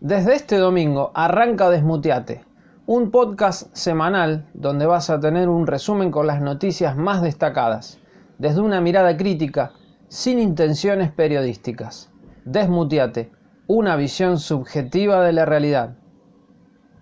Desde este domingo arranca Desmuteate, un podcast semanal donde vas a tener un resumen con las noticias más destacadas, desde una mirada crítica, sin intenciones periodísticas. Desmuteate, una visión subjetiva de la realidad.